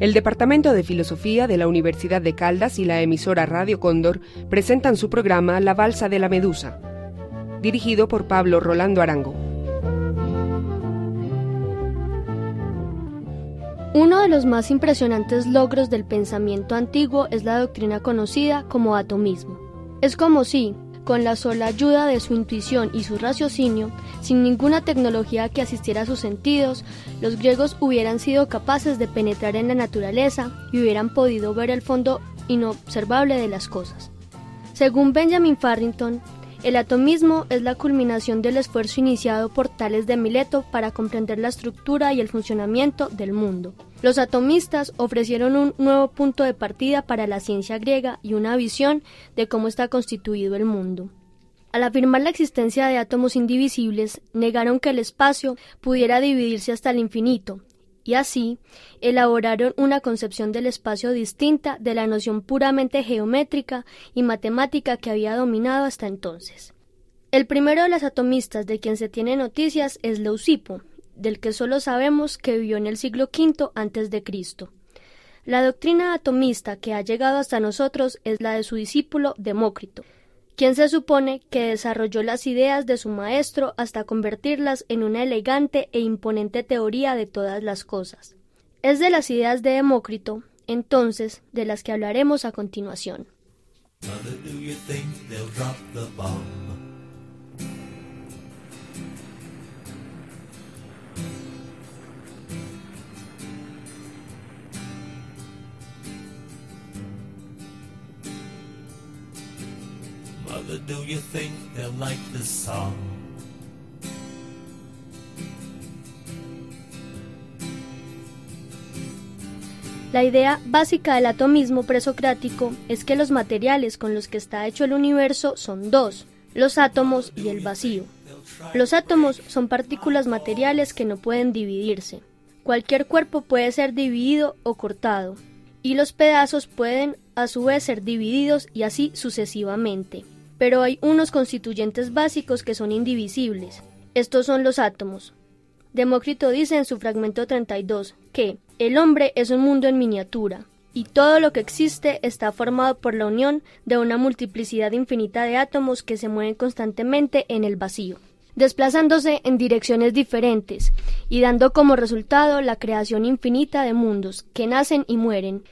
El Departamento de Filosofía de la Universidad de Caldas y la emisora Radio Cóndor presentan su programa La Balsa de la Medusa, dirigido por Pablo Rolando Arango. Uno de los más impresionantes logros del pensamiento antiguo es la doctrina conocida como atomismo. Es como si, con la sola ayuda de su intuición y su raciocinio, sin ninguna tecnología que asistiera a sus sentidos, los griegos hubieran sido capaces de penetrar en la naturaleza y hubieran podido ver el fondo inobservable de las cosas. Según Benjamin Farrington, el atomismo es la culminación del esfuerzo iniciado por Tales de Mileto para comprender la estructura y el funcionamiento del mundo. Los atomistas ofrecieron un nuevo punto de partida para la ciencia griega y una visión de cómo está constituido el mundo. Al afirmar la existencia de átomos indivisibles, negaron que el espacio pudiera dividirse hasta el infinito, y así elaboraron una concepción del espacio distinta de la noción puramente geométrica y matemática que había dominado hasta entonces. El primero de los atomistas de quien se tiene noticias es Leucipo, del que solo sabemos que vivió en el siglo V antes de Cristo. La doctrina atomista que ha llegado hasta nosotros es la de su discípulo Demócrito, quien se supone que desarrolló las ideas de su maestro hasta convertirlas en una elegante e imponente teoría de todas las cosas. Es de las ideas de Demócrito, entonces, de las que hablaremos a continuación. La idea básica del atomismo presocrático es que los materiales con los que está hecho el universo son dos, los átomos y el vacío. Los átomos son partículas materiales que no pueden dividirse. Cualquier cuerpo puede ser dividido o cortado, y los pedazos pueden a su vez ser divididos y así sucesivamente pero hay unos constituyentes básicos que son indivisibles. Estos son los átomos. Demócrito dice en su fragmento 32 que el hombre es un mundo en miniatura, y todo lo que existe está formado por la unión de una multiplicidad infinita de átomos que se mueven constantemente en el vacío, desplazándose en direcciones diferentes y dando como resultado la creación infinita de mundos que nacen y mueren.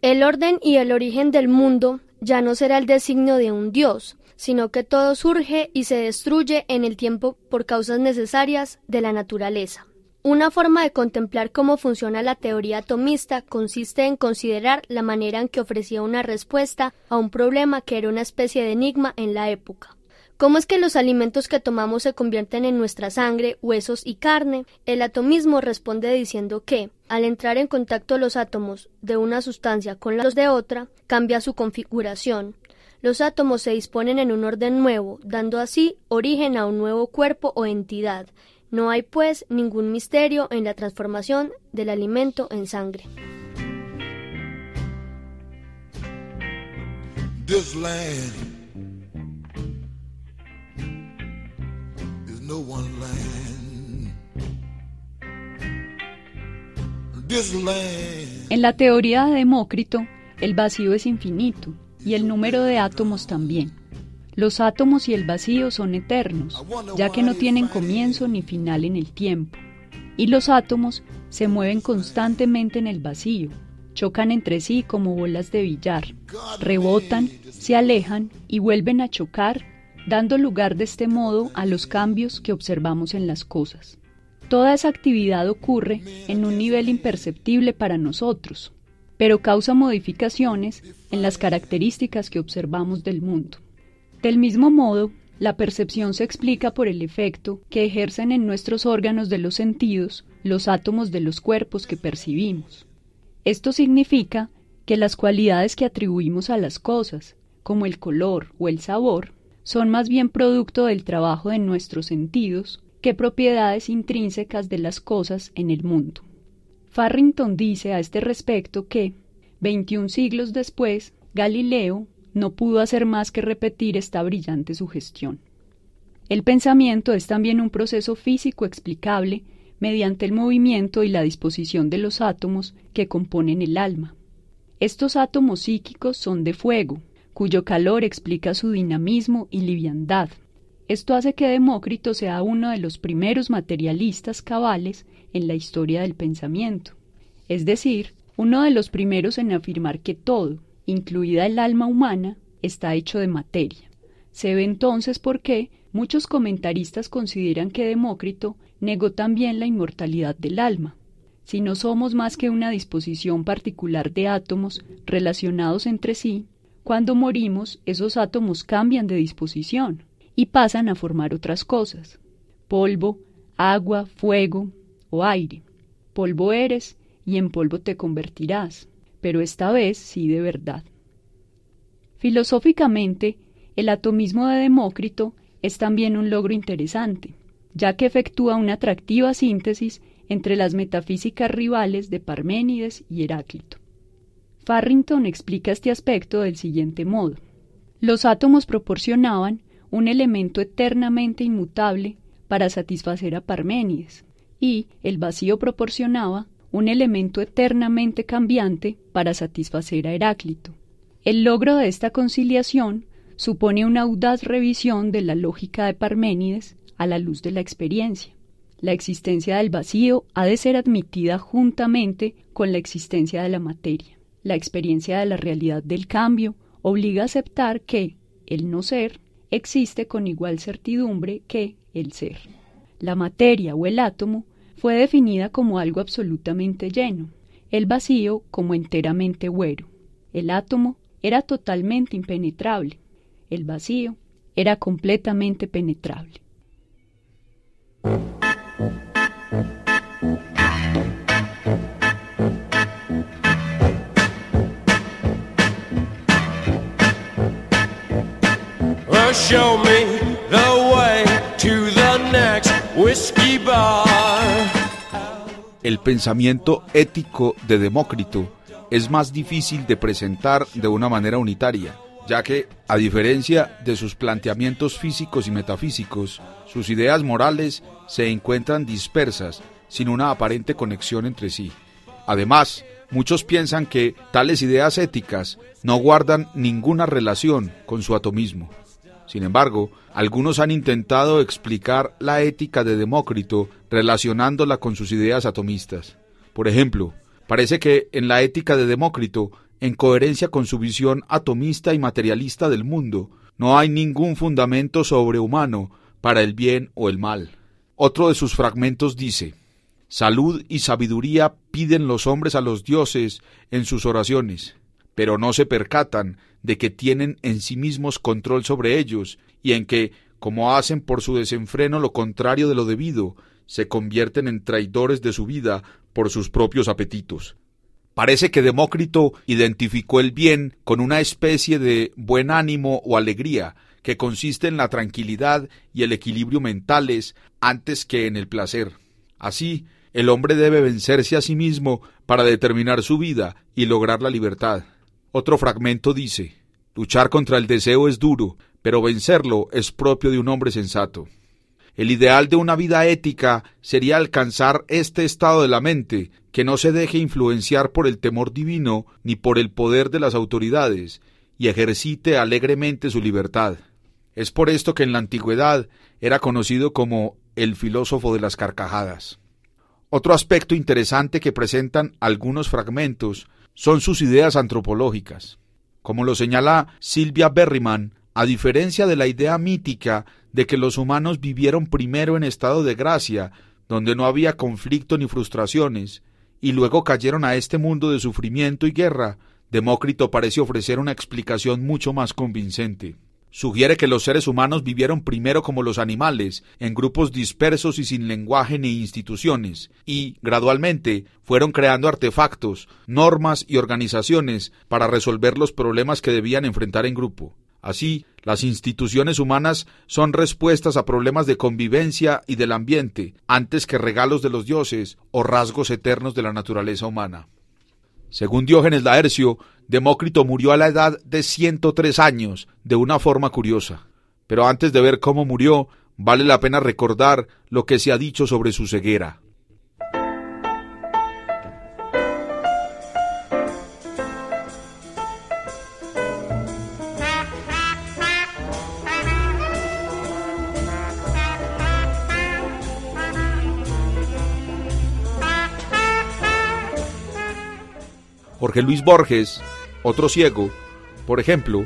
El orden y el origen del mundo ya no será el designio de un Dios, sino que todo surge y se destruye en el tiempo por causas necesarias de la naturaleza. Una forma de contemplar cómo funciona la teoría atomista consiste en considerar la manera en que ofrecía una respuesta a un problema que era una especie de enigma en la época. ¿Cómo es que los alimentos que tomamos se convierten en nuestra sangre, huesos y carne? El atomismo responde diciendo que, al entrar en contacto los átomos de una sustancia con los de otra, cambia su configuración. Los átomos se disponen en un orden nuevo, dando así origen a un nuevo cuerpo o entidad. No hay, pues, ningún misterio en la transformación del alimento en sangre. En la teoría de Demócrito, el vacío es infinito y el número de átomos también. Los átomos y el vacío son eternos, ya que no tienen comienzo ni final en el tiempo. Y los átomos se mueven constantemente en el vacío, chocan entre sí como bolas de billar, rebotan, se alejan y vuelven a chocar, dando lugar de este modo a los cambios que observamos en las cosas. Toda esa actividad ocurre en un nivel imperceptible para nosotros, pero causa modificaciones en las características que observamos del mundo. Del mismo modo, la percepción se explica por el efecto que ejercen en nuestros órganos de los sentidos los átomos de los cuerpos que percibimos. Esto significa que las cualidades que atribuimos a las cosas, como el color o el sabor, son más bien producto del trabajo de nuestros sentidos que propiedades intrínsecas de las cosas en el mundo. Farrington dice a este respecto que, 21 siglos después, Galileo, no pudo hacer más que repetir esta brillante sugestión. El pensamiento es también un proceso físico explicable mediante el movimiento y la disposición de los átomos que componen el alma. Estos átomos psíquicos son de fuego, cuyo calor explica su dinamismo y liviandad. Esto hace que Demócrito sea uno de los primeros materialistas cabales en la historia del pensamiento, es decir, uno de los primeros en afirmar que todo, incluida el alma humana, está hecho de materia. Se ve entonces por qué muchos comentaristas consideran que Demócrito negó también la inmortalidad del alma. Si no somos más que una disposición particular de átomos relacionados entre sí, cuando morimos esos átomos cambian de disposición y pasan a formar otras cosas. Polvo, agua, fuego o aire. Polvo eres y en polvo te convertirás, pero esta vez sí de verdad. Filosóficamente, el atomismo de Demócrito es también un logro interesante, ya que efectúa una atractiva síntesis entre las metafísicas rivales de Parménides y Heráclito. Farrington explica este aspecto del siguiente modo. Los átomos proporcionaban un elemento eternamente inmutable para satisfacer a Parménides, y el vacío proporcionaba un elemento eternamente cambiante para satisfacer a Heráclito. El logro de esta conciliación supone una audaz revisión de la lógica de Parménides a la luz de la experiencia. La existencia del vacío ha de ser admitida juntamente con la existencia de la materia. La experiencia de la realidad del cambio obliga a aceptar que el no ser existe con igual certidumbre que el ser. La materia o el átomo fue definida como algo absolutamente lleno, el vacío como enteramente huero. El átomo era totalmente impenetrable, el vacío era completamente penetrable. Show me the way to the next whiskey bar. El pensamiento ético de Demócrito es más difícil de presentar de una manera unitaria, ya que, a diferencia de sus planteamientos físicos y metafísicos, sus ideas morales se encuentran dispersas, sin una aparente conexión entre sí. Además, muchos piensan que tales ideas éticas no guardan ninguna relación con su atomismo. Sin embargo, algunos han intentado explicar la ética de Demócrito relacionándola con sus ideas atomistas. Por ejemplo, parece que en la ética de Demócrito, en coherencia con su visión atomista y materialista del mundo, no hay ningún fundamento sobrehumano para el bien o el mal. Otro de sus fragmentos dice, Salud y sabiduría piden los hombres a los dioses en sus oraciones, pero no se percatan de que tienen en sí mismos control sobre ellos y en que, como hacen por su desenfreno lo contrario de lo debido, se convierten en traidores de su vida por sus propios apetitos. Parece que Demócrito identificó el bien con una especie de buen ánimo o alegría que consiste en la tranquilidad y el equilibrio mentales antes que en el placer. Así, el hombre debe vencerse a sí mismo para determinar su vida y lograr la libertad. Otro fragmento dice, luchar contra el deseo es duro, pero vencerlo es propio de un hombre sensato. El ideal de una vida ética sería alcanzar este estado de la mente, que no se deje influenciar por el temor divino ni por el poder de las autoridades, y ejercite alegremente su libertad. Es por esto que en la antigüedad era conocido como el filósofo de las carcajadas. Otro aspecto interesante que presentan algunos fragmentos son sus ideas antropológicas. Como lo señala Silvia Berryman, a diferencia de la idea mítica de que los humanos vivieron primero en estado de gracia, donde no había conflicto ni frustraciones, y luego cayeron a este mundo de sufrimiento y guerra, Demócrito parece ofrecer una explicación mucho más convincente sugiere que los seres humanos vivieron primero como los animales, en grupos dispersos y sin lenguaje ni instituciones, y, gradualmente, fueron creando artefactos, normas y organizaciones para resolver los problemas que debían enfrentar en grupo. Así, las instituciones humanas son respuestas a problemas de convivencia y del ambiente, antes que regalos de los dioses o rasgos eternos de la naturaleza humana. Según Diógenes Laercio, Demócrito murió a la edad de 103 años, de una forma curiosa. Pero antes de ver cómo murió, vale la pena recordar lo que se ha dicho sobre su ceguera. Jorge Luis Borges, otro ciego, por ejemplo,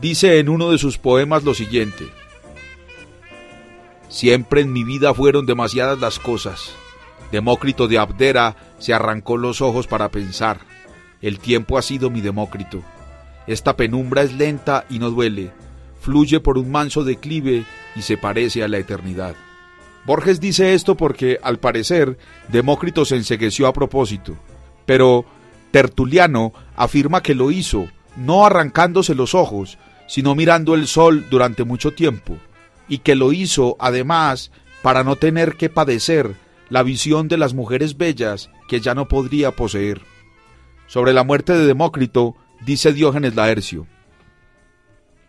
dice en uno de sus poemas lo siguiente. Siempre en mi vida fueron demasiadas las cosas. Demócrito de Abdera se arrancó los ojos para pensar. El tiempo ha sido mi Demócrito. Esta penumbra es lenta y no duele, fluye por un manso declive y se parece a la eternidad. Borges dice esto porque, al parecer, Demócrito se ensegueció a propósito, pero Tertuliano afirma que lo hizo no arrancándose los ojos, sino mirando el sol durante mucho tiempo, y que lo hizo además para no tener que padecer la visión de las mujeres bellas que ya no podría poseer. Sobre la muerte de Demócrito dice Diógenes Laercio.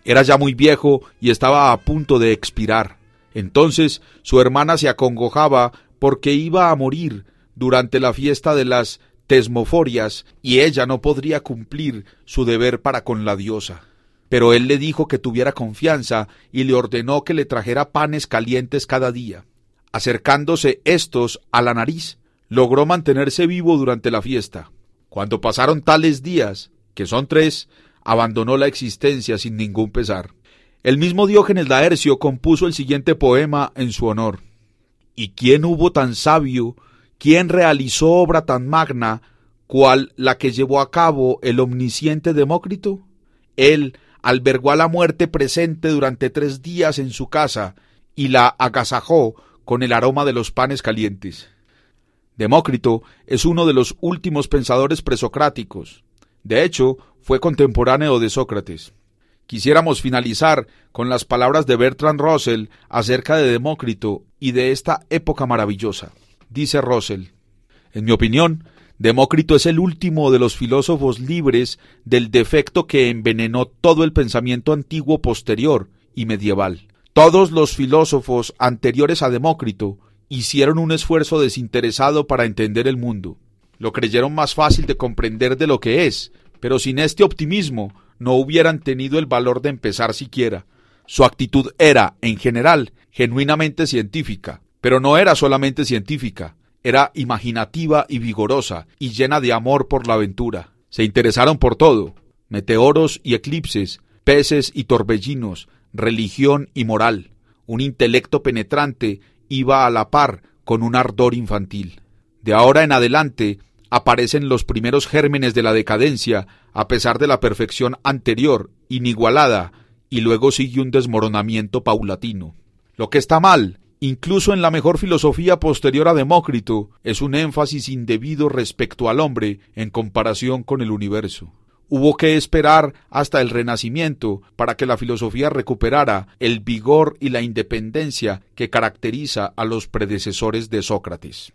Era ya muy viejo y estaba a punto de expirar. Entonces su hermana se acongojaba porque iba a morir durante la fiesta de las tesmoforias y ella no podría cumplir su deber para con la diosa. Pero él le dijo que tuviera confianza y le ordenó que le trajera panes calientes cada día. Acercándose estos a la nariz, logró mantenerse vivo durante la fiesta. Cuando pasaron tales días, que son tres, abandonó la existencia sin ningún pesar. El mismo Diógenes Laercio compuso el siguiente poema en su honor. ¿Y quién hubo tan sabio ¿Quién realizó obra tan magna cual la que llevó a cabo el omnisciente Demócrito? Él albergó a la muerte presente durante tres días en su casa y la agasajó con el aroma de los panes calientes. Demócrito es uno de los últimos pensadores presocráticos. De hecho, fue contemporáneo de Sócrates. Quisiéramos finalizar con las palabras de Bertrand Russell acerca de Demócrito y de esta época maravillosa dice Russell. En mi opinión, Demócrito es el último de los filósofos libres del defecto que envenenó todo el pensamiento antiguo posterior y medieval. Todos los filósofos anteriores a Demócrito hicieron un esfuerzo desinteresado para entender el mundo. Lo creyeron más fácil de comprender de lo que es, pero sin este optimismo no hubieran tenido el valor de empezar siquiera. Su actitud era, en general, genuinamente científica, pero no era solamente científica, era imaginativa y vigorosa, y llena de amor por la aventura. Se interesaron por todo, meteoros y eclipses, peces y torbellinos, religión y moral. Un intelecto penetrante iba a la par con un ardor infantil. De ahora en adelante aparecen los primeros gérmenes de la decadencia, a pesar de la perfección anterior, inigualada, y luego sigue un desmoronamiento paulatino. Lo que está mal Incluso en la mejor filosofía posterior a Demócrito es un énfasis indebido respecto al hombre en comparación con el universo. Hubo que esperar hasta el Renacimiento para que la filosofía recuperara el vigor y la independencia que caracteriza a los predecesores de Sócrates.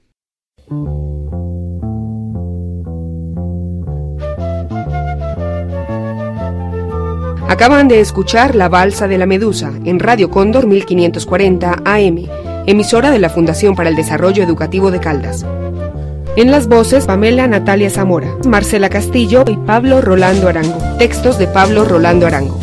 Acaban de escuchar La Balsa de la Medusa en Radio Cóndor 1540 AM, emisora de la Fundación para el Desarrollo Educativo de Caldas. En las voces Pamela Natalia Zamora, Marcela Castillo y Pablo Rolando Arango. Textos de Pablo Rolando Arango.